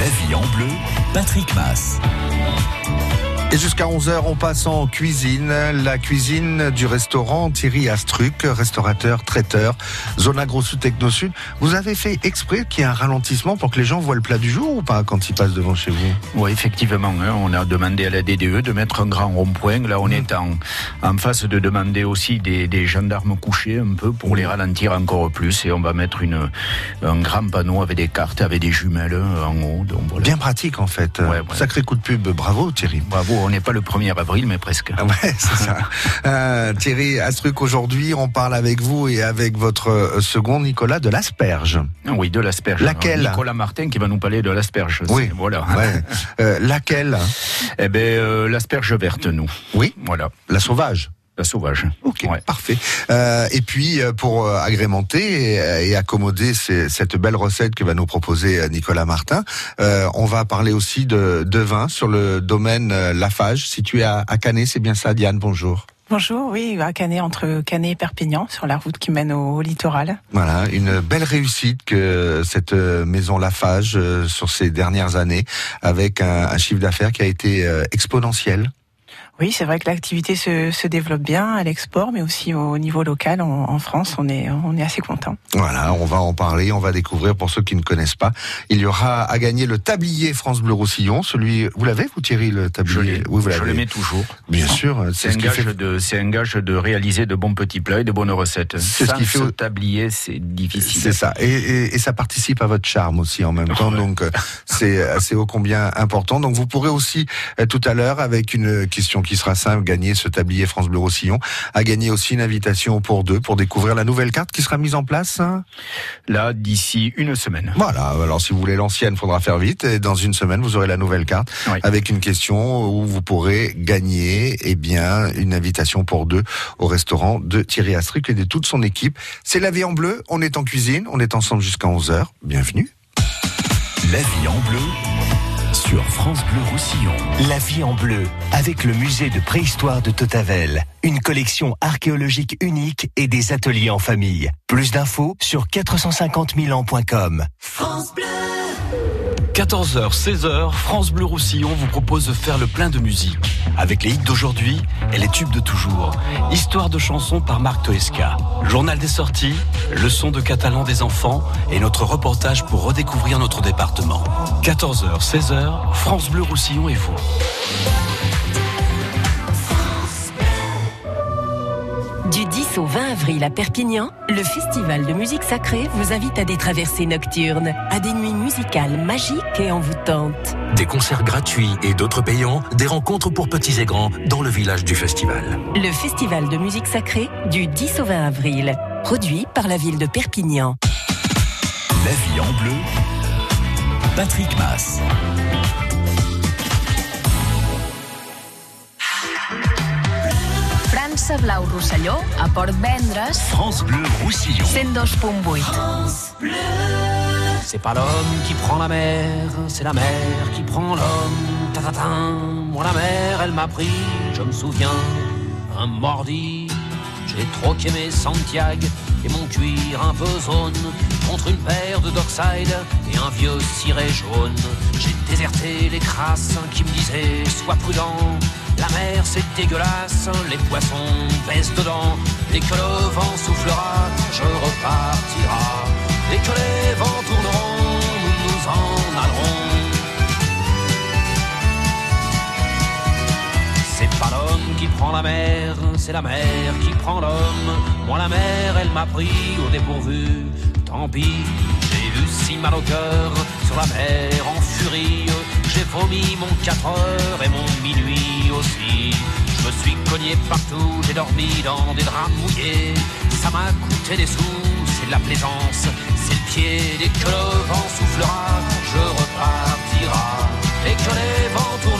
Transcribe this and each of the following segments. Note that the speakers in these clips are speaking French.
La vie en bleu, Patrick Mass. Et jusqu'à 11h, on passe en cuisine. La cuisine du restaurant Thierry Astruc, restaurateur, traiteur, zone agro-sud Techno-Sud. Vous avez fait exprès qu'il y ait un ralentissement pour que les gens voient le plat du jour ou pas quand ils passent devant chez vous? Oui, effectivement. hein, on a demandé à la DDE de mettre un grand rond-point. Là, on Mmh. est en, en face de demander aussi des, des gendarmes couchés un peu pour les ralentir encore plus. Et on va mettre une, un grand panneau avec des cartes, avec des jumelles euh, en haut. Donc, voilà. Bien pratique en fait. Ouais, ouais. Sacré coup de pub. Bravo Thierry. Bravo, on n'est pas le 1er avril, mais presque. Ah Ouais, c'est ça. Euh, Thierry Astruc, aujourd'hui, on parle avec vous et avec votre euh, second Nicolas de l'asperge. Ah Oui, de l'asperge. Laquelle Nicolas Martin qui va nous parler de l'asperge. Oui. Voilà. Ouais. Euh, laquelle? Eh ben, euh, l'asperge verte, nous. Oui, Voilà, la sauvage. La sauvage. Ok, Ouais. parfait. Euh, et puis euh, pour euh, agrémenter et, et accommoder ces- cette belle recette que va nous proposer Nicolas Martin, euh, on va parler aussi de, de vin sur le domaine Lafage, situé à, à Canet. C'est bien ça, Diane. Bonjour. Bonjour, oui, à Canet, entre Canet et Perpignan, sur la route qui mène au, au littoral. Voilà, une belle réussite que cette maison Lafage euh, sur ces dernières années, avec un, un chiffre d'affaires qui a été euh, exponentiel. Oui, c'est vrai que l'activité se, se développe bien à l'export, mais aussi au niveau local, en, en France, on est, on est assez content. Voilà, on va en parler, on va découvrir pour ceux qui ne connaissent pas. Il y aura à gagner le tablier France Bleu Roussillon. Celui, vous l'avez vous Thierry le Je, tablier l'ai- Oui, vous je le mets toujours. Bien sûr, C'est c'est un, ce qui gage fait. de, c'est un gage de réaliser de bons petits plats et de bonnes recettes. C'est ce qui fait- ce tablier, c'est difficile. C'est ça, et, et- et ça participe à votre charme aussi en même temps, donc euh, c'est c'est ô combien important. Donc vous pourrez aussi euh, tout à l'heure, avec une question qui sera simple, gagner ce tablier France Bleu Roussillon, à gagner aussi une invitation pour deux pour découvrir la nouvelle carte qui sera mise en place. hein. Là, d'ici une semaine. Voilà, alors si vous voulez l'ancienne, faudra faire vite. Et dans une semaine, vous aurez la nouvelle carte Oui. avec une question où vous pourrez gagner eh bien, une invitation pour deux au restaurant de Thierry Astruc et de toute son équipe. C'est la vie en bleu, on est en cuisine, on est ensemble jusqu'à 11h. Bienvenue. La vie en bleu sur France Bleu Roussillon. La vie en bleu, avec le musée de préhistoire de Totavel. Une collection archéologique unique et des ateliers en famille. Plus d'infos sur 450 000ans.com. 14h, 16h, France Bleu Roussillon vous propose de faire le plein de musique. Avec les hits d'aujourd'hui et les tubes de toujours. Histoire de chansons par Marc Toesca. Journal des sorties, leçon de catalan des enfants et notre reportage pour redécouvrir notre département. 14h, 16h, France Bleu Roussillon et vous. 10 au 20 avril à Perpignan, le Festival de musique sacrée vous invite à des traversées nocturnes, à des nuits musicales magiques et envoûtantes. Des concerts gratuits et d'autres payants, des rencontres pour petits et grands dans le village du festival. Le Festival de musique sacrée du 10 au 20 avril, produit par la ville de Perpignan. La vie en bleu, Patrick Mass. França Blau Rosselló a Port Vendres France Bleu Roussillon. 102.8. C'est pas l'homme qui prend la mer, c'est la mer qui prend l'homme. Ta-ta-ta. Moi la mer, elle m'a pris, je me souviens, un mordi. J'ai troqué mes Santiago et mon cuir un peu zone contre une paire de Dockside et un vieux ciré jaune. J'ai déserté les crasses qui me disaient sois prudent. La mer c'est dégueulasse, les poissons baissent dedans. Dès que le vent soufflera, je repartira. Dès que les vents tourneront, nous nous en allerons. C'est pas l'homme qui prend la mer, c'est la mer qui prend l'homme. Moi la mer, elle m'a pris au dépourvu. Tant pis, j'ai eu si mal au cœur sur la mer en furie. J'ai vomi mon 4 heures et mon minuit aussi. Je me suis cogné partout, j'ai dormi dans des draps mouillés. Ça m'a coûté des sous, c'est de la plaisance, c'est le pied. Dès que le vent soufflera, je repartira. Dès que les vents tourneront,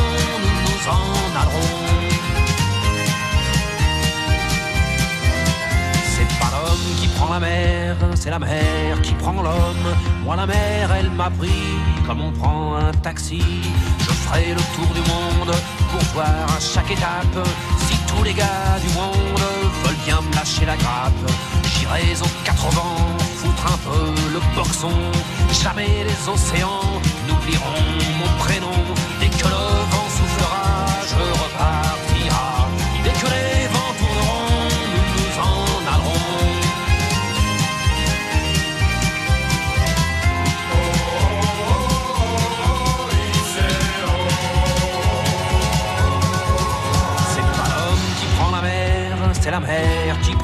la mer qui prend l'homme. Moi la mer, elle m'a pris comme on prend un taxi. Je ferai le tour du monde pour voir à chaque étape si tous les gars du monde veulent bien me lâcher la grappe. J'irai aux quatre vents, foutre un peu le boxon. Jamais les océans n'oublieront mon prénom. Dès que le vent soufflera,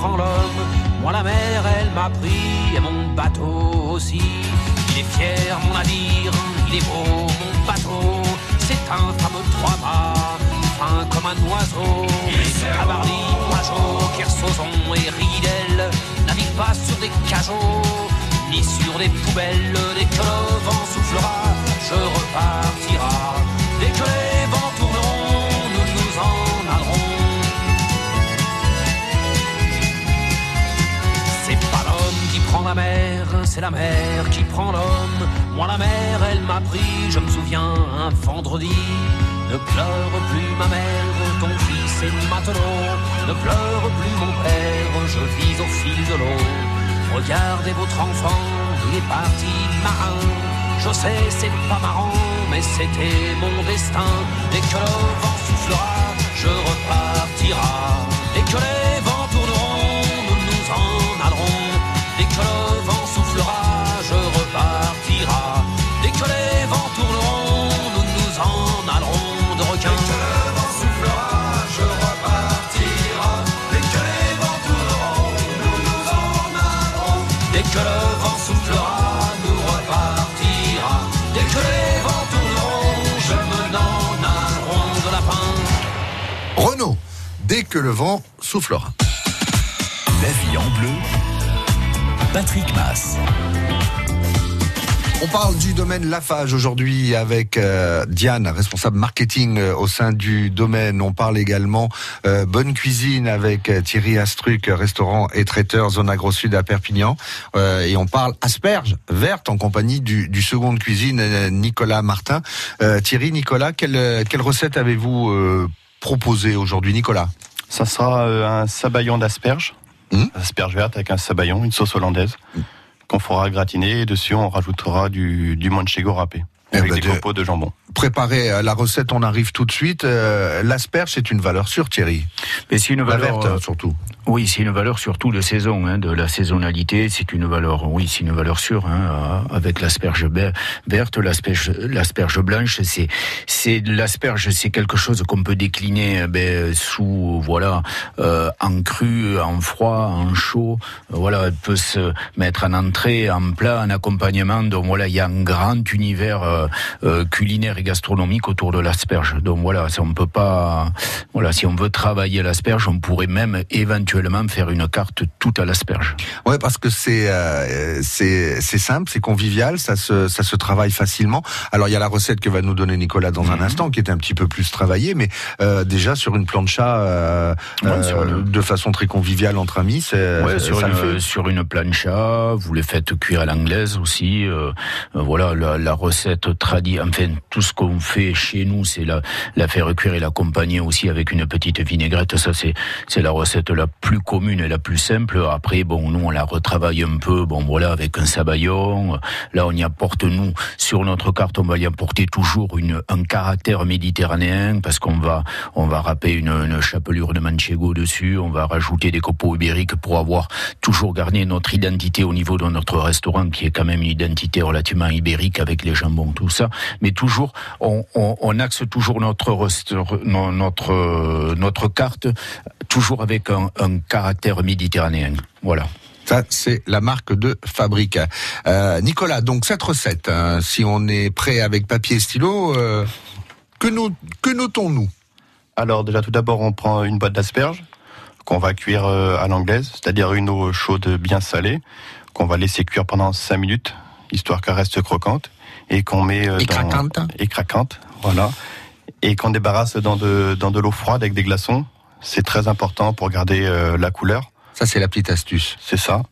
prend l'homme. Moi la mer, elle m'a pris et mon bateau aussi. Il est fier mon navire, il est beau mon bateau. C'est un fameux trois-mâts, fin comme un oiseau. Cabarly, Pajot, Kersozon et Ridel naviguent pas sur des cajots ni sur des poubelles. Dès que le vent soufflera, je repartira. Dès que les c'est la mer qui prend l'homme. Moi la mer, elle m'a pris, je me souviens, un vendredi. Ne pleure plus ma mère, ton fils est matelot. Ne pleure plus mon père, je vis au fil de l'eau. Regardez votre enfant, il est parti marin. Je sais, c'est pas marrant, mais c'était mon destin. Dès que le soufflera, je repartira. Dès que le vent soufflera. La vie en bleu. Patrick Mass. On parle du domaine Lafage aujourd'hui avec euh, Diane, responsable marketing euh, au sein du domaine. On parle également euh, bonne cuisine avec Thierry Astruc, restaurant et traiteur zone agro sud à Perpignan. Et on parle asperges vertes en compagnie du, du second de cuisine Nicolas Martin. Thierry, Nicolas, quelle, quelle recette avez-vous euh, proposé aujourd'hui, Nicolas? Ça sera euh, un sabayon d'asperges, asperges vertes avec un sabayon, une sauce hollandaise qu'on fera gratiner. Et dessus on rajoutera du, du manchego râpé Eh avec ben, des de- copeaux de jambon. Préparez euh, la recette, on arrive tout de suite. Euh, L'asperge, c'est une valeur sûre, Thierry. Mais c'est une La valeur verte, euh, surtout. Oui, c'est une valeur surtout de saison, hein, de la saisonnalité. C'est une valeur, oui, c'est une valeur sûre. Hein, avec l'asperge verte, l'asperge, l'asperge blanche, c'est, c'est l'asperge, c'est quelque chose qu'on peut décliner ben, sous, voilà, euh, en cru, en froid, en chaud. Voilà, elle peut se mettre en entrée, en plat, en accompagnement. Donc voilà, il y a un grand univers euh, euh, culinaire et gastronomique autour de l'asperge. Donc voilà, ça, on peut pas, voilà, si on veut travailler l'asperge, on pourrait même éventuellement faire une carte tout à l'asperge. Ouais, parce que c'est euh, c'est c'est simple, c'est convivial, ça se ça se travaille facilement. Alors il y a la recette que va nous donner Nicolas dans Mhm. un instant, qui est un petit peu plus travaillée, mais euh, déjà sur une plancha euh, Ouais, euh, sur une- de façon très conviviale entre amis, c'est Ouais, sur, ça le une, fait. sur une plancha, vous les faites cuire à l'anglaise aussi. euh, euh, voilà, la, la recette tradie, enfin, tout ce qu'on fait chez nous, c'est la, faire cuire et l'accompagner aussi avec une petite vinaigrette. Ça, c'est, c'est la recette la plus commune et la plus simple. Après, bon, nous, on la retravaille un peu, bon, voilà, avec un sabayon. Là, on y apporte, nous, sur notre carte, on va y apporter toujours une, un caractère méditerranéen parce qu'on va, on va râper une, une chapelure de manchego dessus, on va rajouter des copeaux ibériques pour avoir toujours gardé notre identité au niveau de notre restaurant qui est quand même une identité relativement ibérique avec les jambons, tout ça. Mais toujours, on, on, on axe toujours notre, notre, notre carte toujours avec un, un caractère méditerranéen. Voilà. Ça, c'est la marque de fabrique. Euh, Nicolas, donc cette recette, hein, si on est prêt avec papier et stylo, euh, que, nous, que notons-nous? Alors déjà tout d'abord on prend une boîte d'asperges qu'on va cuire euh, à l'anglaise, c'est-à-dire une eau chaude bien salée, qu'on va laisser cuire pendant 5 minutes, histoire qu'elle reste croquante, et qu'on met euh, Et dans- craquante. et craquante, voilà, et qu'on débarrasse dans de dans de l'eau froide avec des glaçons. C'est très important pour garder euh, la couleur. Ça, c'est la petite astuce. C'est ça.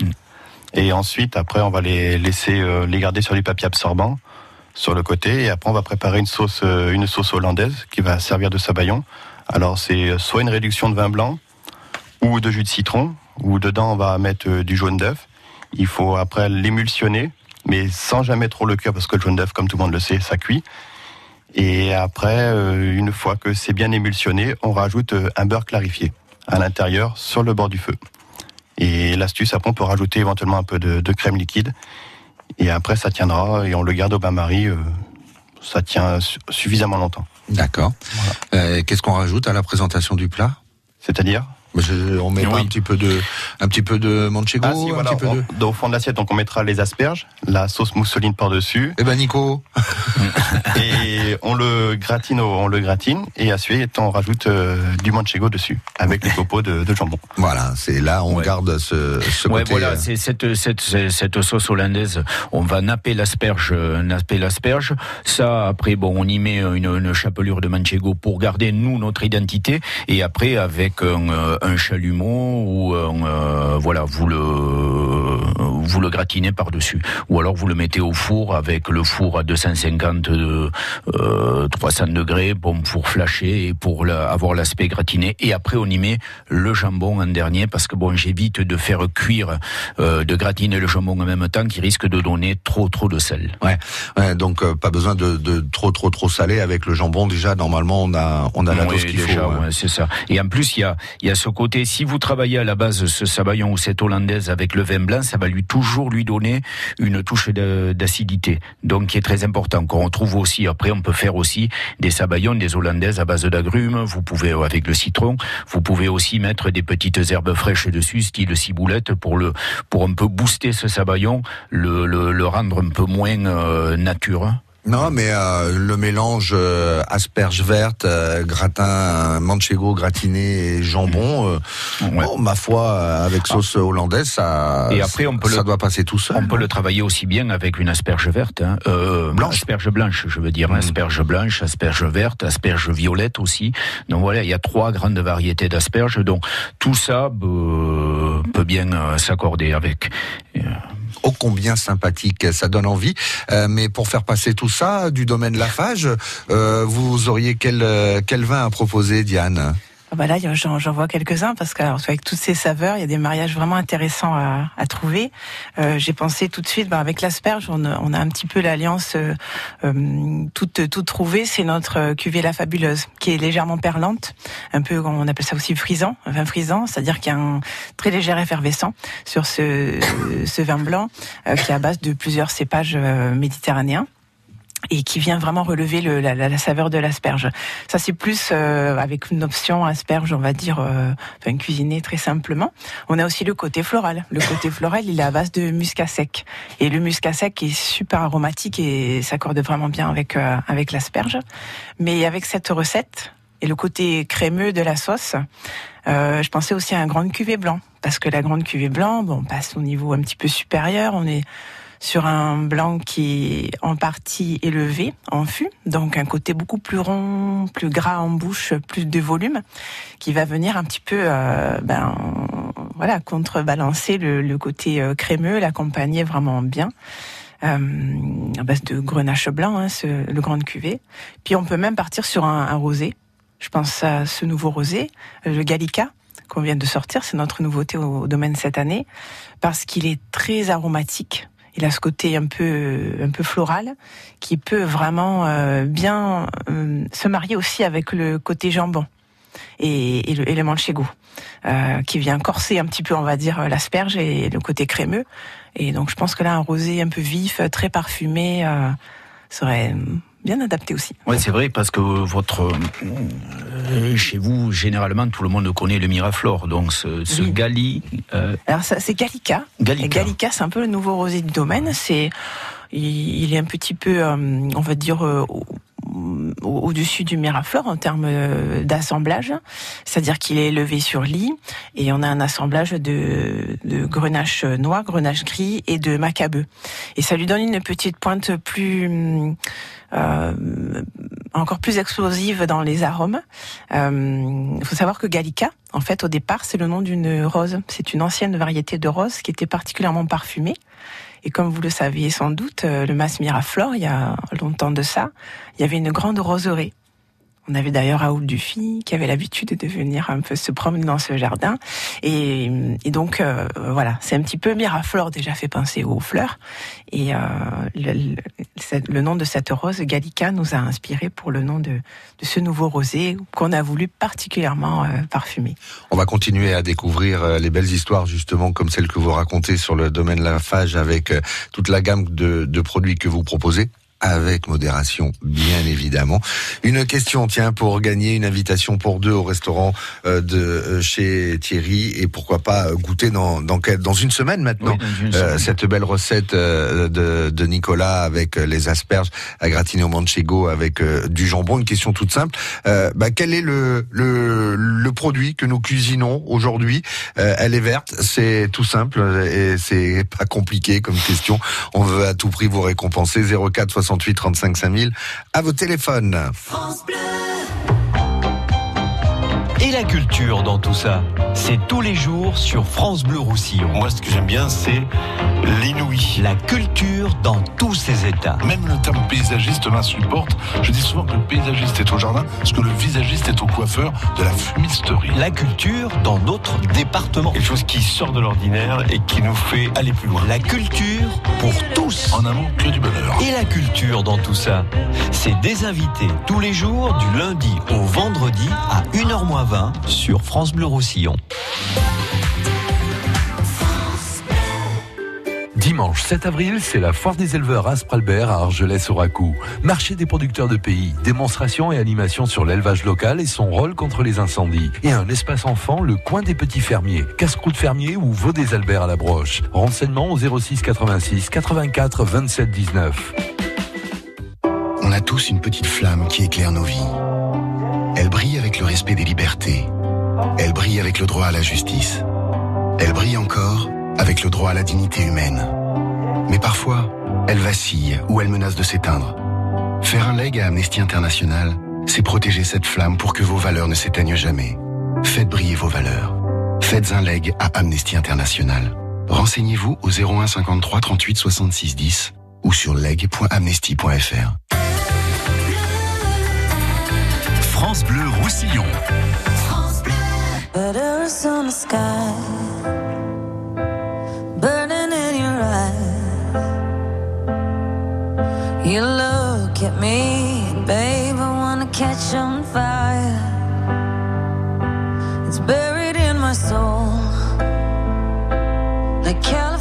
Et ensuite, après, on va les laisser euh, les garder sur du papier absorbant sur le côté, et après, on va préparer une sauce euh, une sauce hollandaise qui va servir de sabayon. Alors, c'est soit une réduction de vin blanc ou de jus de citron, où dedans on va mettre du jaune d'œuf. Il faut après l'émulsionner, mais sans jamais trop le cuire parce que le jaune d'œuf, comme tout le monde le sait, ça cuit. Et après, euh, une fois que c'est bien émulsionné, on rajoute euh, un beurre clarifié à l'intérieur sur le bord du feu. Et l'astuce, après, on peut rajouter éventuellement un peu de, de crème liquide. Et après, ça tiendra et on le garde au bain-marie. euh, ça tient su- suffisamment longtemps. D'accord. Euh, Qu'est-ce qu'on rajoute à la présentation du plat? C'est-à-dire? Je- On met pas Oui. un petit peu de, un petit peu de manchego, Ah, si, un voilà, petit peu on- de. au fond de l'assiette, donc on mettra les asperges, la sauce mousseline par-dessus. Eh ben Nico, et on le gratine, au- on le gratine, et ensuite on rajoute euh, du manchego dessus, avec les copeaux de, de jambon. voilà, c'est là on garde ce, ce Ouais, côté. voilà, euh, c'est cette, cette, cette, sauce hollandaise. On va napper l'asperge, euh, napper l'asperge. Ça, après, bon, on y met une, une chapelure de manchego pour garder nous notre identité. Et après, avec un, un chalumeau ou un, euh, voilà, vous le, vous le gratinez par dessus. Ou alors vous le mettez au four avec le four à 250, euh, 300 degrés, bon pour flasher et pour la- avoir l'aspect gratiné. Et après, on y met le jambon en dernier parce que bon, j'évite de faire cuire, euh, de gratiner le jambon en même temps qui risque de donner trop trop de sel. Ouais, ouais, donc euh, pas besoin de, de trop trop trop salé avec le jambon. Déjà normalement on a on a la Oui, dose qu'il faut. ouais. ouais, c'est ça. Et en plus, il y a, il y a ce côté, si vous travaillez à la base ce sabayon ou cette hollandaise avec le vin blanc, ça va lui toujours lui donner une touche d'acidité. Donc, qui est très important. Qu'on retrouve aussi, après, on peut faire aussi des sabayons, des hollandaises à base d'agrumes. Vous pouvez, euh, avec le citron, vous pouvez aussi mettre des petites herbes fraîches dessus, style ciboulette, pour le, pour un peu booster ce sabayon, le, le, le rendre un peu moins euh, nature. Non, mais euh, le mélange euh, asperges vertes, euh, gratin, manchego gratiné et jambon, euh, bon, ma foi, euh, avec sauce hollandaise, ça, Et après, on peut ça le- doit passer tout seul. On peut le travailler aussi bien avec une asperge verte, hein, euh, Blanche. asperge blanche, je veux dire, asperge blanche, asperge verte, asperge violette aussi. Donc voilà, il y a trois grandes variétés d'asperges. Donc tout ça euh, peut bien s'accorder avec. Ô combien sympathique, ça donne envie. Euh, mais pour faire passer tout ça du domaine Lafage, euh, vous auriez quel, euh, quel vin à proposer, Diane? Ah bah là, j'en vois quelques-uns parce qu'avec toutes ces saveurs, il y a des mariages vraiment intéressants à, à trouver. Euh, J'ai pensé tout de suite, bah, avec l'asperge, on, on a un petit peu l'alliance euh, euh, toute toute trouvée. C'est notre euh, cuvée la fabuleuse, qui est légèrement perlante, un peu, on appelle ça aussi frisant, vin frisant, c'est-à-dire qu'il y a un très léger effervescent sur ce, ce vin blanc euh, qui est à base de plusieurs cépages méditerranéens et qui vient vraiment relever le, la, la- saveur de l'asperge. Ça c'est plus euh, avec une option asperge, on va dire, euh, enfin cuisiner très simplement. On a aussi le côté floral. Le côté floral, il est à base de muscat sec. Et le muscat sec est super aromatique et s'accorde vraiment bien avec euh, avec l'asperge. Mais avec cette recette et le côté crémeux de la sauce, euh, je pensais aussi à un grande cuvée blanc parce que la grande cuvée blanc, bon, on passe au niveau un petit peu supérieur. On est sur un blanc qui est en partie élevé en fût, donc un côté beaucoup plus rond, plus gras en bouche, plus de volume, qui va venir un petit peu, euh, ben, voilà, contrebalancer le, le côté euh, crémeux, l'accompagner vraiment bien. Euh, à base de grenache blanc, hein, ce, le grande cuvée. Puis on peut même partir sur un, un rosé. Je pense à ce nouveau rosé, le Gallica, qu'on vient de sortir. C'est notre nouveauté au domaine cette année, parce qu'il est très aromatique. Il a ce côté un peu, un peu floral, qui peut vraiment euh, bien euh, se marier aussi avec le côté jambon et, et le, et le manchego, euh, qui vient corser un petit peu, on va dire, l'asperge et le côté crémeux. Et donc, je pense que là, un rosé un peu vif, très parfumé, euh, serait bien adapté aussi. Ouais, c'est vrai parce que votre euh, chez vous généralement tout le monde connaît le Miraflore, donc ce, ce Oui. Gali. euh, Alors ça, c'est Gallica. Gallica. Gallica, c'est un peu le nouveau rosé du domaine. C'est, il, il est un petit peu, euh, on va dire, euh, au-dessus du Miraflore en termes euh, d'assemblage, c'est-à-dire qu'il est élevé sur lit et on a un assemblage de, de grenache noir, grenache gris et de macabeux. Et ça lui donne une petite pointe plus euh, encore plus explosive dans les arômes. Il euh, faut savoir que Gallica, en fait, au départ, c'est le nom d'une rose. C'est une ancienne variété de rose qui était particulièrement parfumée. Et comme vous le saviez sans doute, euh, le Mas Miraflore, il y a longtemps de ça, il y avait une grande roseraie on avait d'ailleurs Raoul Dufy qui avait l'habitude de venir un peu se promener dans ce jardin. Et, donc euh, voilà, c'est un petit peu Miraflore déjà fait penser aux fleurs. Et euh, le, nom de cette rose, Gallica, nous a inspiré pour le nom de, ce nouveau rosé qu'on a voulu particulièrement euh, parfumer. On va continuer à découvrir les belles histoires justement comme celles que vous racontez sur le domaine de la phage avec toute la gamme de produits que vous proposez avec modération, bien évidemment. Une question, tiens, pour gagner une invitation pour deux au restaurant euh, de euh, chez Thierry et pourquoi pas goûter dans dans, dans une semaine maintenant euh, cette belle recette de, de Nicolas avec les asperges à gratiner au manchego avec du jambon. Une question toute simple. bah, quel est le, le, le produit que nous cuisinons aujourd'hui? Elle est verte, c'est tout simple et c'est pas compliqué comme question. On veut à tout prix vous récompenser 04 68 35 5000 à vos téléphones. Et la culture dans tout ça, c'est tous les jours sur France Bleu Roussillon. Moi, ce que j'aime bien, c'est l'inouï. La culture dans tous ses états. Même le terme paysagiste m'insupporte. Je dis souvent que le paysagiste est au jardin, parce que le visagiste est au coiffeur de la fumisterie. La culture dans notre département. Quelque chose qui sort de l'ordinaire et qui nous fait aller plus loin. La culture pour tous. En amont, que du bonheur. Et la culture dans tout ça, c'est des invités tous les jours du lundi au vendredi à 1h moins 20 sur France Bleu Roussillon. Dimanche 7 avril, c'est la foire des éleveurs Aspralbert à Argelès-Oracou. Marché des producteurs de pays, démonstration et animation sur l'élevage local et son rôle contre les incendies. Et un espace enfant, le coin des petits fermiers, casse-croûte fermier ou veau des Alberts à la broche. Renseignements au 06 86 84 27 19. On a tous une petite flamme qui éclaire nos vies. Elle brille avec respect des libertés. Elle brille avec le droit à la justice. Elle brille encore avec le droit à la dignité humaine. Mais parfois, elle vacille ou elle menace de s'éteindre. Faire un leg à Amnesty International, c'est protéger cette flamme pour que vos valeurs ne s'éteignent jamais. Faites briller vos valeurs. Faites un leg à Amnesty International. Renseignez-vous au 01 53 38 66 10 ou sur leg.amnesty.fr. France Bleu Roussillon. France Bleu. Butters on the sky, burning in your eye. You look at me, babe, I wanna catch on fire. It's buried in my soul, like California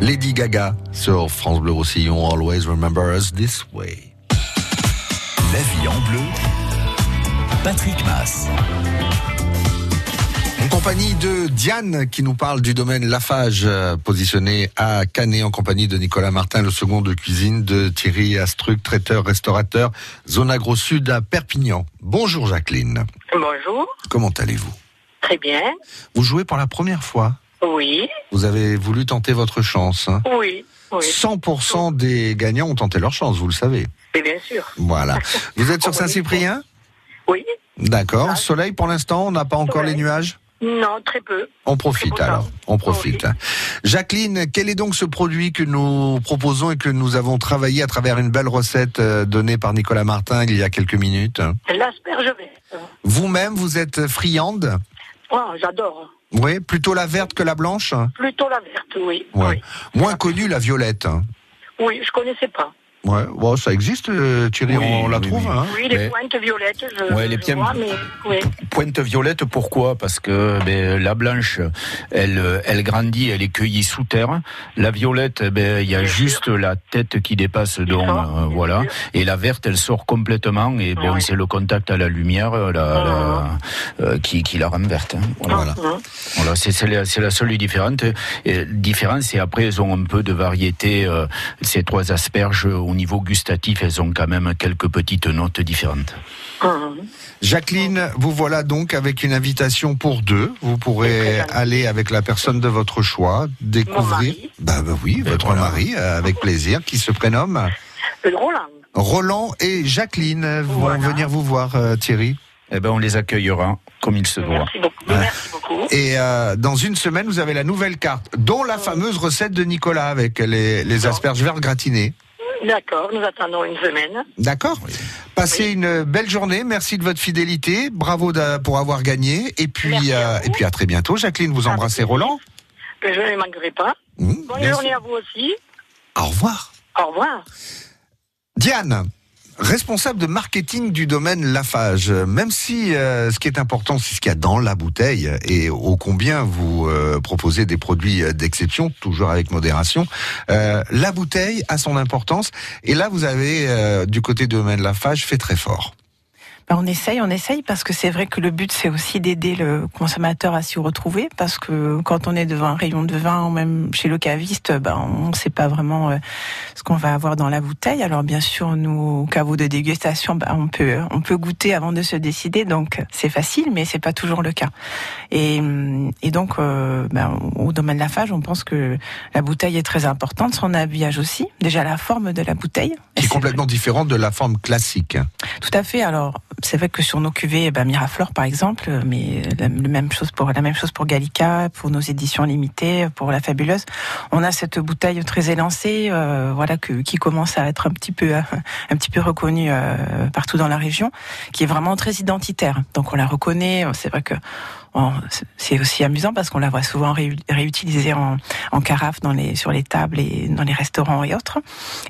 Lady Gaga sur France Bleu Roussillon, Always Remember Us This Way. La vie en bleu, Patrick Mass. En compagnie de Diane qui nous parle du domaine Lafage euh, positionné à Canet en compagnie de Nicolas Martin, le second de cuisine de Thierry Astruc, traiteur, restaurateur, zone agro sud à Perpignan. Bonjour Jacqueline. Bonjour, Comment allez-vous? Très bien. Vous jouez pour la première fois? Oui, Vous avez voulu tenter votre chance. hein? Oui, oui. 100% des gagnants ont tenté leur chance, vous le savez. Et bien sûr. Voilà. Vous êtes sur Saint-Cyprien? Oui. D'accord. Soleil pour l'instant, on n'a pas encore les nuages? Non, très peu. On profite alors, on profite. Jacqueline, quel est donc ce produit que nous proposons et que nous avons travaillé à travers une belle recette euh, donnée par Nicolas Martin il y a quelques minutes? L'asperge verte. Vous-même, vous êtes friande? Oh, j'adore. Oui, plutôt la verte que la blanche? Plutôt la verte, oui. Ouais. Moins connue la violette. hein. Oui, je connaissais pas. Ouais, bon, ça existe, euh, Thierry, Oui, on la oui, trouve. oui. hein Oui, les pointes violettes, je, Ouais, les je pieds- vois, mais oui. Pointe violette, pourquoi? Parce que ben, la blanche, elle, elle grandit, elle est cueillie sous terre. La violette, ben, il y a juste la tête qui dépasse, donc euh, voilà. Et la verte, elle sort complètement, et bon, c'est le contact à la lumière euh, la, la- euh, qui, qui la rend verte. hein. Voilà. Voilà, c'est c'est la, c'est la seule différence. Et, différence, et après, elles ont un peu de variété. euh, ces trois asperges, au niveau gustatif, elles ont quand même quelques petites notes différentes. Jacqueline, vous voilà donc avec une invitation pour deux. Vous pourrez aller avec la personne de votre choix, découvrir. Bah, bah oui, votre mari, euh, avec plaisir, qui se prénomme Le Roland. Roland et Jacqueline vont venir vous voir, euh, Thierry. Eh ben, on les accueillera comme il se doit. Merci beaucoup. Merci beaucoup. Et euh, dans une semaine, vous avez la nouvelle carte, dont la fameuse recette de Nicolas avec les, les asperges vertes gratinées. D'accord, nous attendons une semaine. D'accord Passez une belle journée. Merci de votre fidélité. Bravo pour avoir gagné. Et puis, euh, et puis à très bientôt. Jacqueline, vous embrassez Roland. Je ne manquerai pas. Mmh, Bonne journée à vous aussi. Au revoir. Au revoir. Diane, responsable de marketing du domaine Lafage. Même si euh, ce qui est important, c'est ce qu'il y a dans la bouteille et ô combien vous euh, proposez des produits euh, d'exception, toujours avec modération, la bouteille a son importance. Et là, vous avez, du côté du domaine Lafage, fait très fort. On essaye, on essaye parce que c'est vrai que le but c'est aussi d'aider le consommateur à s'y retrouver parce que quand on est devant un rayon de vin ou même chez le caviste, ben on ne sait pas vraiment euh, ce qu'on va avoir dans la bouteille. Alors bien sûr, nous au caveau de dégustation, ben, on peut on peut goûter avant de se décider, donc c'est facile, mais c'est pas toujours le cas. Et, et donc euh, ben, au domaine de la phage, on pense que la bouteille est très importante, son habillage aussi. Déjà la forme de la bouteille, Qui est complètement différente de la forme classique. tout à fait. Alors, c'est vrai que sur nos cuvées, eh ben, Miraflore, par exemple, mais la, le même chose pour, la même chose pour Gallica, pour nos éditions limitées, pour la Fabuleuse. On a cette bouteille très élancée, euh, voilà, que, qui commence à être un petit peu, euh, un petit peu reconnue euh, partout dans la région, qui est vraiment très identitaire. Donc, on la reconnaît. C'est vrai que c'est aussi amusant parce qu'on la voit souvent réu- réutilisée en, en carafe dans les, sur les tables et dans les restaurants et autres.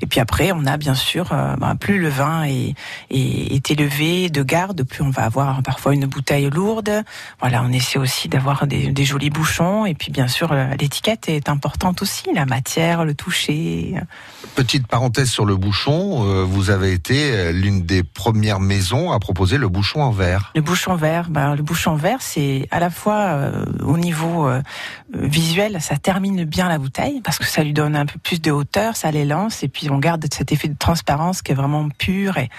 Et puis après, on a bien sûr, euh, ben, plus le vin est, est, est élevé de garde, plus on va avoir parfois une bouteille lourde. Voilà, on essaie aussi d'avoir des, des jolis bouchons. Et puis bien sûr, euh, l'étiquette est importante aussi, la matière, le toucher. Petite parenthèse sur le bouchon, euh, vous avez été l'une des premières maisons à proposer le bouchon en verre. Le bouchon vert, ben, le bouchon vert, c'est à la fois euh, au niveau euh, visuel, ça termine bien la bouteille parce que ça lui donne un peu plus de hauteur, ça l'élance et puis on garde cet effet de transparence qui est vraiment pur et,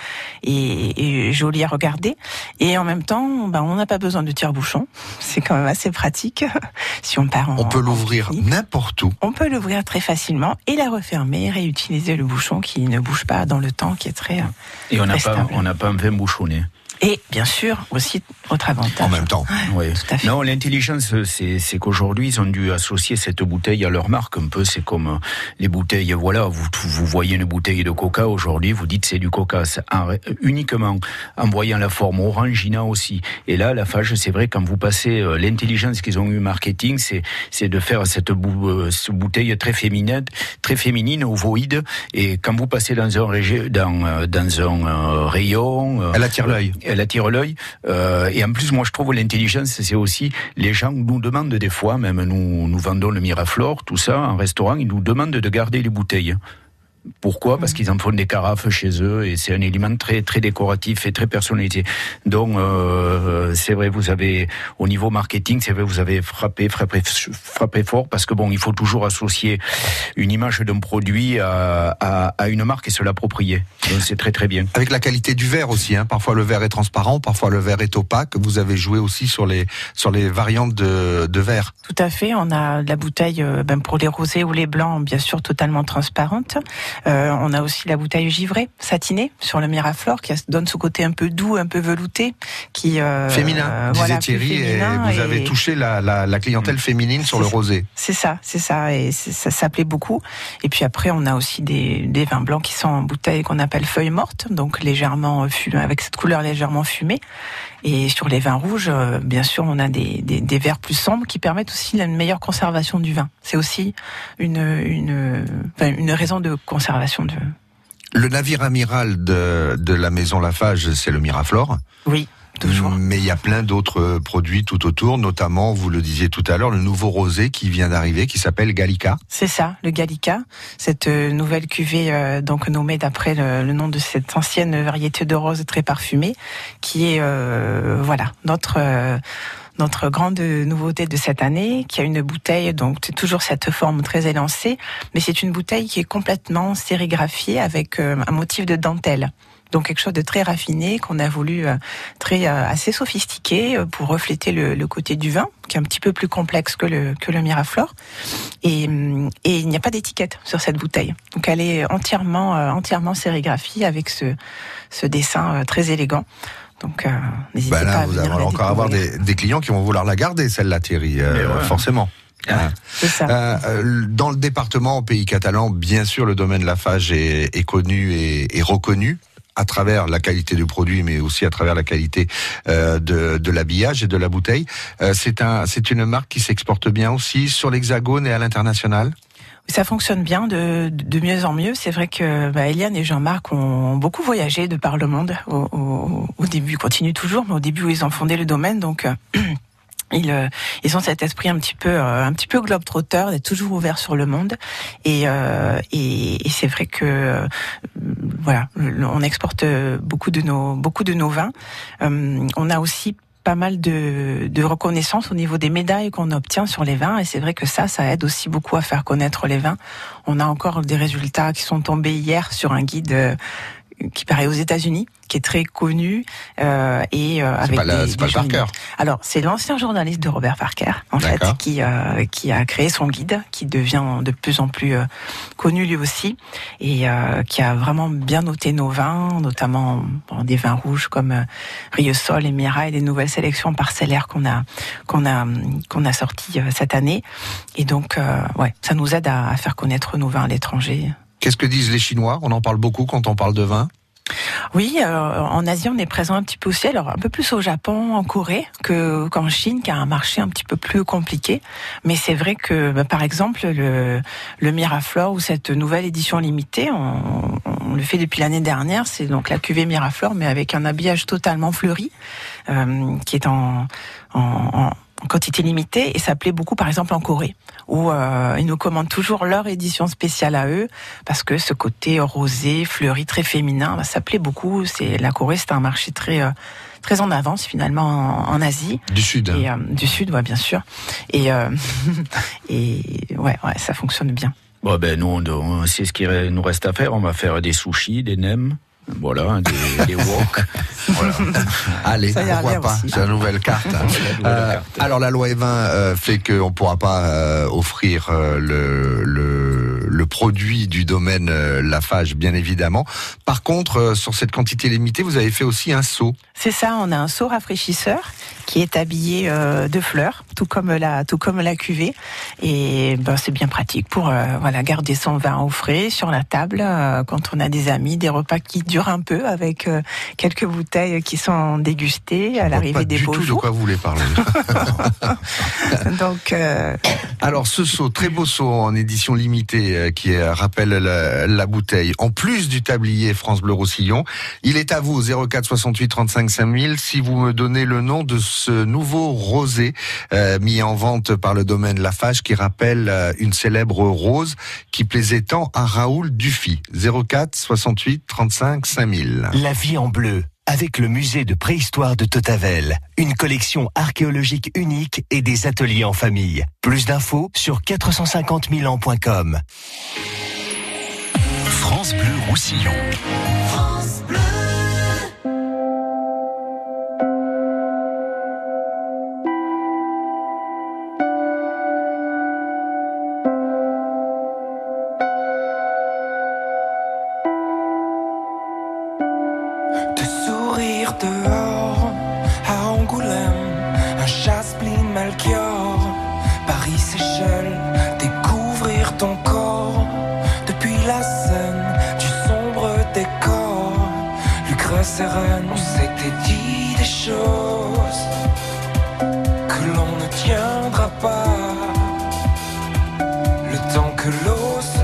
et, et joli à regarder. Et en même temps, ben, on n'a pas besoin de tire-bouchon, c'est quand même assez pratique si on part en, On peut l'ouvrir n'importe où. on peut l'ouvrir très facilement et la refermer, réutiliser le bouchon qui ne bouge pas dans le temps, qui est très. euh, Et on n'a pas, on n'a pas un vin bouchonné. Et bien sûr, aussi, autre avantage. En même temps. Oui. Non, l'intelligence, c'est, c'est qu'aujourd'hui, ils ont dû associer cette bouteille à leur marque un peu. C'est comme euh, les bouteilles, voilà, vous, vous voyez une bouteille de coca aujourd'hui, vous dites c'est du coca. En- uniquement en voyant la forme orangina aussi. Et là, la fage, c'est vrai, quand vous passez euh, l'intelligence qu'ils ont eu marketing, c'est, c'est de faire cette, bou- euh, cette bouteille très féminine, très féminine, ovoïde. Et quand vous passez dans un, régi- dans, euh, dans un euh, rayon. euh, Elle attire l'œil. Elle attire l'œil. Euh, et en plus, moi, je trouve l'intelligence, c'est aussi les gens nous demandent des fois, même nous, nous vendons le Miraflore, tout ça, en restaurant, ils nous demandent de garder les bouteilles. Pourquoi? Parce qu'ils en font des carafes chez eux et c'est un élément très très décoratif et très personnalisé. Donc euh, c'est vrai, vous avez au niveau marketing, c'est vrai, vous avez frappé, frappé frappé fort parce que bon, il faut toujours associer une image d'un produit à, à, à une marque et se l'approprier. Donc c'est très très bien. Avec la qualité du verre aussi, hein. parfois le verre est transparent, parfois le verre est opaque. Vous avez joué aussi sur les sur les variantes de, de verre. Tout à fait. On a la bouteille euh, ben, pour les rosés ou les blancs, bien sûr, totalement transparente. Euh, on a aussi la bouteille givrée, satinée, sur le Miraflore, qui donne ce côté un peu doux, un peu velouté, qui euh, féminin, euh, disait voilà, Thierry, et vous avez et- touché la, la, la clientèle féminine sur le rosé. C'est ça, c'est ça, et ça, ça plaît beaucoup. Et puis après, on a aussi des, des vins blancs qui sont en bouteille qu'on appelle feuilles mortes, donc légèrement fumées, avec cette couleur légèrement fumée. Et sur les vins rouges, euh, bien sûr, on a des, des, des verts plus sombres qui permettent aussi une meilleure conservation du vin. C'est aussi une, une, une raison de conservation de. Le navire amiral de, de la maison Lafage, c'est le Miraflore. Oui, toujours. Mais il y a plein d'autres euh, produits tout autour, notamment, vous le disiez tout à l'heure, le nouveau rosé qui vient d'arriver, qui s'appelle Gallica. C'est ça, le Gallica, cette euh, nouvelle cuvée euh, donc nommée d'après le, le nom de cette ancienne variété de rose très parfumée, qui est euh, voilà notre euh, notre grande nouveauté de cette année, qui a une bouteille donc c'est toujours cette forme très élancée, mais c'est une bouteille qui est complètement sérigraphiée avec un motif de dentelle. Donc quelque chose de très raffiné qu'on a voulu euh, très euh, assez sophistiqué euh, pour refléter le, le côté du vin, qui est un petit peu plus complexe que le que le Miraflore. Et, et il n'y a pas d'étiquette sur cette bouteille. Donc elle est entièrement entièrement sérigraphiée avec ce ce dessin très élégant. Donc euh, n'hésitez Bah pas là, à vous venir allez la encore avoir des, des clients qui vont vouloir la garder, celle-là, Thierry, euh, Mais ouais. forcément. Hein. C'est ça. Euh, dans le département, au pays catalan, bien sûr, le domaine Lafage est, est connu et, et reconnu à travers la qualité du produit, mais aussi à travers la qualité euh, de, de l'habillage et de la bouteille. Euh, c'est un, c'est une marque qui s'exporte bien aussi sur l'Hexagone et à l'international? Ça fonctionne bien de, de mieux en mieux. C'est vrai que bah, Eliane et Jean-Marc ont beaucoup voyagé de par le monde. Au, au, au début, ils continuent toujours, mais au début, ils ont fondé le domaine, donc euh, ils, euh, ils ont cet esprit un petit peu, euh, un petit peu globe-trotteur, d'être toujours ouvert sur le monde. Et, euh, et, et c'est vrai que euh, voilà, on exporte beaucoup de nos, beaucoup de nos vins. Euh, on a aussi pas mal de, de reconnaissance au niveau des médailles qu'on obtient sur les vins et c'est vrai que ça, ça aide aussi beaucoup à faire connaître les vins. On a encore des résultats qui sont tombés hier sur un guide euh, qui paraît aux États-Unis, qui est très connu euh, et euh, avec pas la- des- c'est pas le Parker. Alors c'est l'ancien journaliste de Robert Parker en fait qui euh, qui a créé son guide, qui devient de plus en plus euh, connu lui aussi et euh, qui a vraiment bien noté nos vins, notamment bon, des vins rouges comme euh, Riosol et Mira et des nouvelles sélections parcellaires qu'on a qu'on a qu'on a sorties euh, cette année et donc euh, ouais ça nous aide à, à faire connaître nos vins à l'étranger. Qu'est-ce que disent les Chinois? On en parle beaucoup quand on parle de vin. Oui, euh, en Asie, on est présent un petit peu aussi, alors un peu plus au Japon, en Corée, que qu'en Chine, qui a un marché un petit peu plus compliqué. Mais c'est vrai que, bah, par exemple, le, le Miraflore ou cette nouvelle édition limitée, on, on le fait depuis l'année dernière. C'est donc la cuvée Miraflore, mais avec un habillage totalement fleuri, euh, qui est en, en, en en quantité limitée et ça plaît beaucoup par exemple en Corée où euh, ils nous commandent toujours leur édition spéciale à eux parce que ce côté rosé, fleuri, très féminin, bah, ça plaît beaucoup. C'est la Corée, c'est un marché très euh, très en avance finalement en, en Asie. Du Sud. Et, euh, du Sud, ouais, bien sûr. Et et ouais, ouais, ça fonctionne bien. Bon, ben, nous, on, on sait ce qu'il nous reste à faire. On va faire des sushis, des nems. Voilà, des, des wok. Voilà. Allez, pourquoi pas. C'est la nouvelle carte. La nouvelle Euh, carte. alors la loi E20 euh, fait qu'on ne pourra pas euh, offrir le, le, le produit du domaine euh, Lafage, bien évidemment. Par contre, euh, sur cette quantité limitée, vous avez fait aussi un saut. C'est ça, on a un seau rafraîchisseur qui est habillé euh, de fleurs, tout comme la, tout comme la cuvée. Et ben, c'est bien pratique pour euh, voilà garder son vin au frais sur la table euh, quand on a des amis, des repas qui durent un peu avec euh, quelques bouteilles qui sont dégustées à l'arrivée des du beaux tout de jours. quoi vous voulez parler. Donc Alors ce seau, très beau seau en édition limitée euh, qui rappelle la, la bouteille. En plus du tablier France Bleu Roussillon, il est à vous 04 68 35 5000 si vous me donnez le nom de ce nouveau rosé euh, mis en vente par le domaine Lafage qui rappelle euh, une célèbre rose qui plaisait tant à Raoul Dufy. 04 68 35 5000. La vie en bleu, avec le musée de préhistoire de Totavel, une collection archéologique unique et des ateliers en famille. Plus d'infos sur 450 000 ans.com. France Bleu Roussillon. On s'était dit des choses que l'on ne tiendra pas, le temps que l'eau se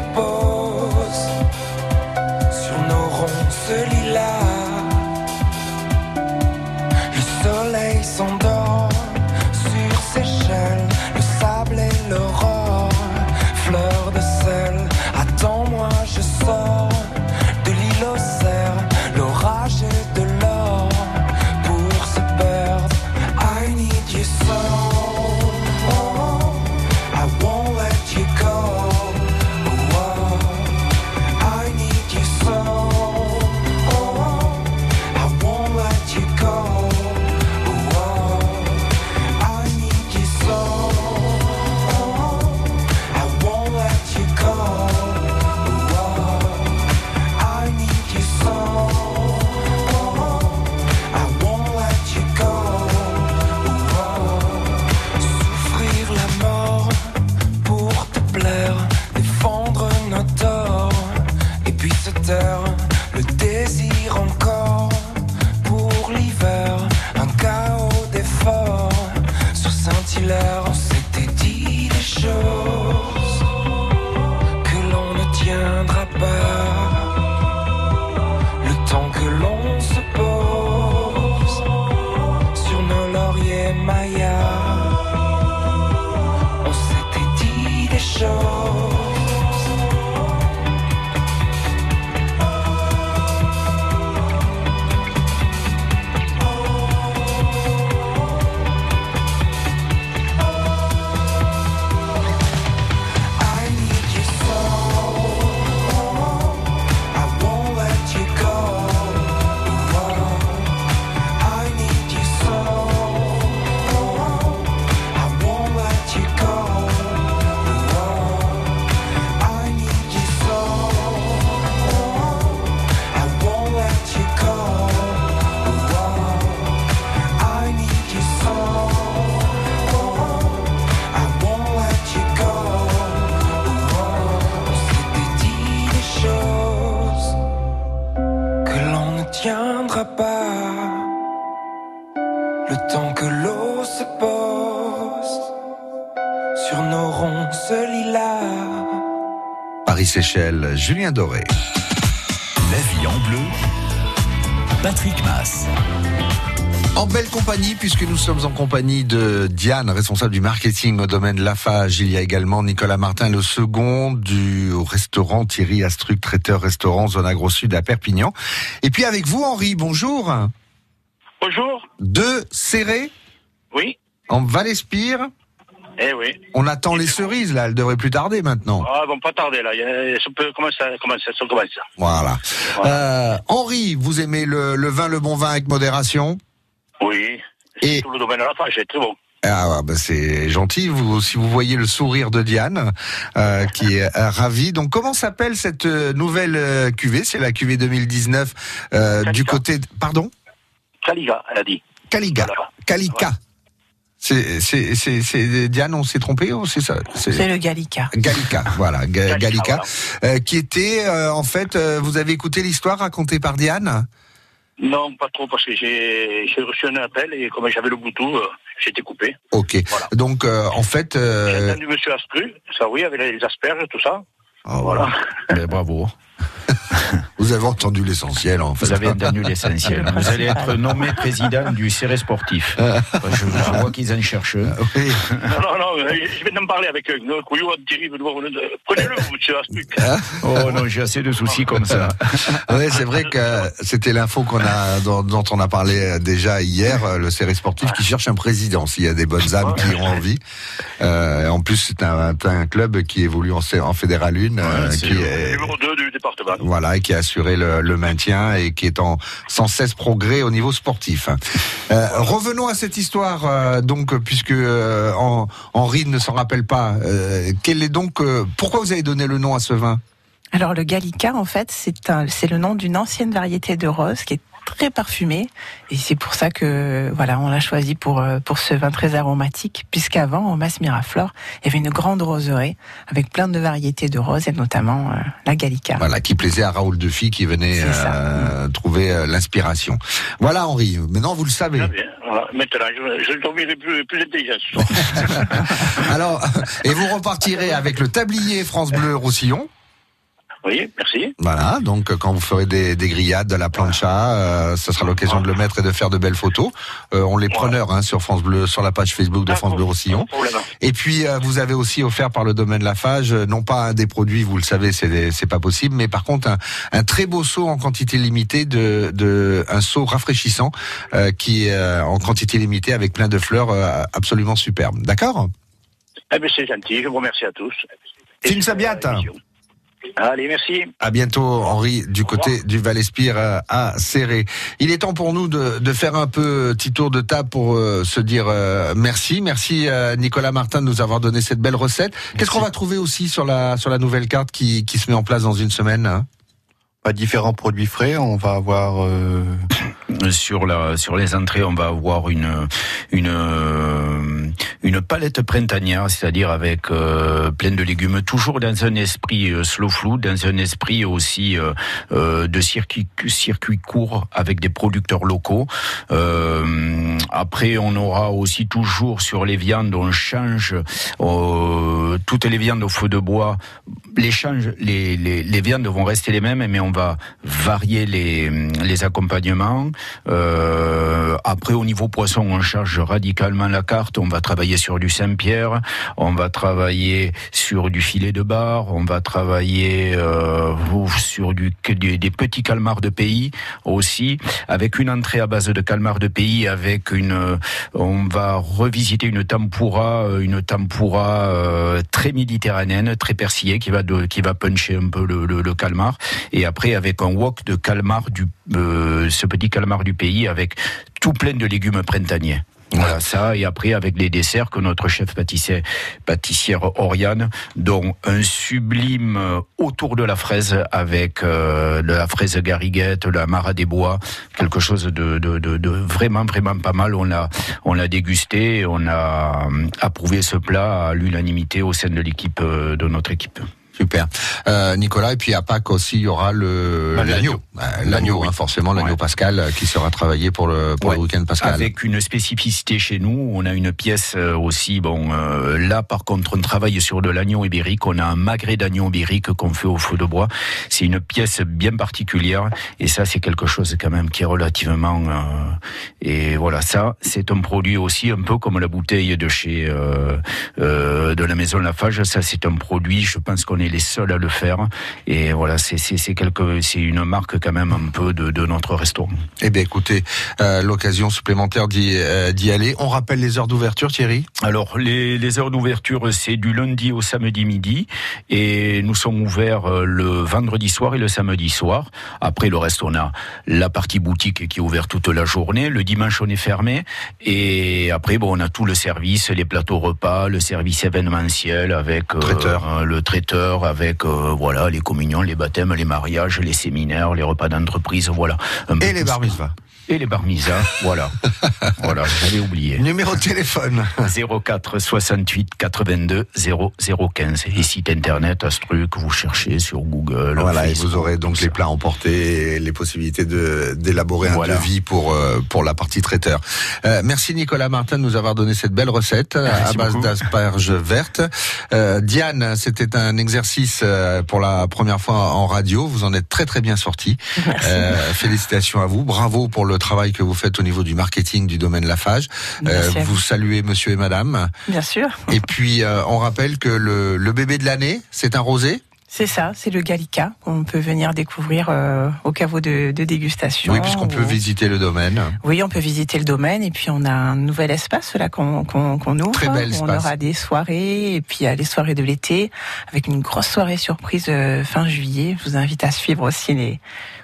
Paris-Séchelles, Julien Doré. La vie en bleu. Patrick Mass. En belle compagnie, puisque nous sommes en compagnie de Diane, responsable du marketing au domaine Lafage. Il y a également Nicolas Martin, le second du restaurant Thierry Astruc, traiteur restaurant Zone Agro Sud à Perpignan. Et puis avec vous, Henri, bonjour. Bonjour. De Serré, Oui. en Val-Espire. Eh oui. On attend les cerises, là. Elles devraient plus tarder maintenant. Ah, bon, pas tarder, là. Ça peut commencer, commencer, ça commence. Voilà. Euh, Henri, vous aimez le, le vin, le bon vin avec modération? Oui. Et- Tout le domaine à la fin, c'est très bon. Ah, bah, c'est gentil. Vous, si vous voyez le sourire de Diane, euh, qui est euh, ravie. Donc, comment s'appelle cette euh, nouvelle euh, cuvée? C'est la cuvée 2019 euh, du côté. de- Pardon? Caliga, elle a dit. Caliga. Calica. C'est, c'est, c'est, c'est- Diane, on s'est trompé ou c'est ça? C'est le Gallica. Gallica, voilà, Ga- Gallica, euh, qui était euh, en fait, euh, vous avez écouté l'histoire racontée par Diane? Non, pas trop, parce que j'ai j'ai reçu un appel et comme j'avais le Bluetooth, euh, j'étais coupé. Ok. Donc euh, en fait, J'ai euh, entendu Monsieur Aspru, ça oui, avec les asperges et tout ça. oh, Voilà. Mais bravo. Vous avez entendu l'essentiel en fait. Vous avez entendu l'essentiel. Vous allez être nommé président du CRE sportif. Je, je vois qu'ils en cherchent. un. Oui. Non, non, non, euh, je vais en parler avec eux. Prenez-le, Monsieur Aspru. Oh non, j'ai assez de soucis comme ça. Ouais, c'est vrai que c'était l'info qu'on a dont, dont on a parlé euh, déjà hier, euh, le série sportif qui cherche un président. S'il y a des bonnes âmes qui ont envie. Euh, en plus, c'est un, un club qui évolue en, en fédéral 1, euh, c'est qui est Numéro 2 du département. Voilà et qui a assuré le, le maintien et qui est en sans cesse progrès au niveau sportif. Euh, revenons à cette histoire euh, donc puisque euh, Hen- Henri ne s'en rappelle pas. Euh, quel est donc euh, pourquoi vous avez donné le nom à ce vin? Alors le Gallica, en fait, c'est le nom d'une ancienne variété de rose qui est très parfumée et c'est pour ça que voilà, on l'a choisi pour euh, pour ce vin très aromatique puisqu'avant en Masse Miraflore, il y avait une grande roseraie avec plein de variétés de roses et notamment euh, la Gallica. Voilà, qui plaisait à Raoul Dufy qui venait euh, trouver euh, l'inspiration. Voilà Henri, maintenant vous le savez. Très bien. Voilà. Maintenant, je, je dormirai plus, plus intelligent ce soir. Alors, et vous repartirez avec le tablier France Bleu Roussillon. Oui, merci. Voilà, donc euh, quand vous ferez des, des grillades, de la plancha, euh, ça sera l'occasion de le mettre et de faire de belles photos. Euh, on les preneurs hein, sur France Bleu, sur la page Facebook de France Bleu Roussillon. Et puis euh, vous avez aussi offert par le domaine Lafage, euh, non pas un des produits, vous le savez, c'est c'est pas possible, mais par contre un, un très beau seau en quantité limitée de, de un seau rafraîchissant euh, qui est euh, en quantité limitée avec plein de fleurs euh, absolument superbes. D'accord? Eh bien, c'est gentil. Je vous remercie à tous. Film Sabiat. Allez, merci. À bientôt, Henri, du côté du Val-Espire euh, à Serré. Il est temps pour nous de, de faire un peu petit tour de table pour euh, se dire euh, merci. Merci euh, Nicolas Martin de nous avoir donné cette belle recette. Qu'est-ce qu'on va trouver aussi sur la sur la nouvelle carte qui, qui se met en place dans une semaine hein? Pas différents produits frais. On va avoir euh, Sur la sur les entrées, on va avoir une une une palette printanière, c'est-à-dire avec euh, plein de légumes, toujours dans un esprit euh, slow food, dans un esprit aussi euh, euh, de circuit circuit court avec des producteurs locaux. Euh, après, on aura aussi toujours sur les viandes, on change euh, toutes les viandes au feu de bois. Les change, les, les, les viandes vont rester les mêmes, mais on va varier les, les accompagnements. Euh, après, au niveau poisson, on change radicalement la carte. On va travailler sur du Saint-Pierre, on va travailler sur du filet de bar, on va travailler euh, sur des, petits calmars de pays aussi, avec une entrée à base de calmars de pays, avec une, on va revisiter une tempura, euh, une tempura euh, très méditerranéenne, très persillée, qui va qui va puncher un peu le, calmar, et après avec un wok de calmar du, euh, ce petit calmar du pays, avec tout plein de légumes printaniers. Voilà ça, et après avec les desserts que notre chef pâtissier, pâtissière Oriane, dont un sublime euh, autour de la fraise avec euh, la fraise gariguette, la mara des bois, quelque chose de, de, de, de vraiment vraiment pas mal. On l'a on l'a dégusté, on a euh, approuvé ce plat à l'unanimité au sein de l'équipe euh, de notre équipe. Super. Euh, Nicolas, et puis à Pâques aussi, il y aura le Bah, l'agneau. L'agneau, hein, forcément, l'agneau pascal euh, qui sera travaillé pour le, pour le week-end pascal. Avec une spécificité chez nous, on a une pièce euh, aussi. Bon, euh, là par contre, on travaille sur de l'agneau ibérique. On a un magret d'agneau ibérique qu'on fait au feu de bois. C'est une pièce bien particulière, et ça, c'est quelque chose quand même qui est relativement. euh, et voilà, ça, c'est un produit aussi un peu comme la bouteille de chez de la maison Lafage. Ça, c'est un produit. Je pense qu'on est les seuls à le faire. Et voilà, c'est une marque quand même un peu de, de notre restaurant. Eh bien, écoutez, euh, l'occasion supplémentaire d'y euh, d'y aller. On rappelle les heures d'ouverture, Thierry? Alors, les, les heures d'ouverture, c'est du lundi au samedi midi. Et nous sommes ouverts euh, le vendredi soir et le samedi soir. Après, le reste, on a la partie boutique qui est ouverte toute la journée. Le dimanche, on est fermé. Et après, bon, on a tout le service, les plateaux repas, le service événementiel avec euh, le traiteur, avec euh, voilà les communions, les baptêmes, les mariages, les séminaires, les repas d'entreprise, voilà. Un Et les bar mitzvahs. Et les barmisas, voilà. voilà, j'avais oublié. Numéro de téléphone 04 68 82 0015. Et site internet, Astruc, vous cherchez sur Google. Voilà, et vous aurez donc les plats emportés et les possibilités de d'élaborer Voilà. un devis pour euh, pour la partie traiteur. Euh, merci Nicolas Martin de nous avoir donné cette belle recette euh, à base d'asperges vertes. Euh, Diane, c'était un exercice pour la première fois en radio. Vous en êtes très très bien sorti. Euh, félicitations à vous. Bravo pour le travail que vous faites au niveau du marketing du domaine Lafage. À vous saluez Monsieur et Madame. Bien sûr. Et puis euh, on rappelle que le, le bébé de l'année, c'est un rosé. C'est ça, c'est le Gallica qu'on peut venir découvrir euh, au caveau de, de dégustation. Oui, puisqu'on peut visiter le domaine. Oui, on peut visiter le domaine et puis on a un nouvel espace là qu'on ouvre. Très bel où On espace. aura des soirées et puis euh, les soirées de l'été avec une grosse soirée surprise euh, fin juillet. Je vous invite à suivre aussi les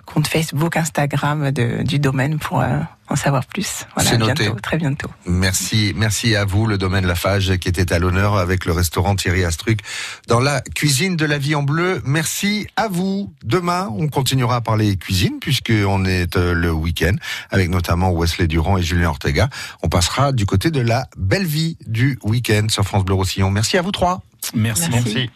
comptes Facebook, Instagram de- du domaine pour euh, en savoir plus. Voilà, C'est noté. bientôt, très bientôt. Merci, merci à vous, le domaine Lafage, qui était à l'honneur avec le restaurant Thierry Astruc dans la cuisine de la vie en bleu. Merci à vous. Demain, on continuera à parler cuisine puisqu'on est euh, le week-end avec notamment Wesley Durand et Julien Ortega. On passera du côté de la belle vie du week-end sur France Bleu Roussillon. Merci à vous trois. Merci. Merci.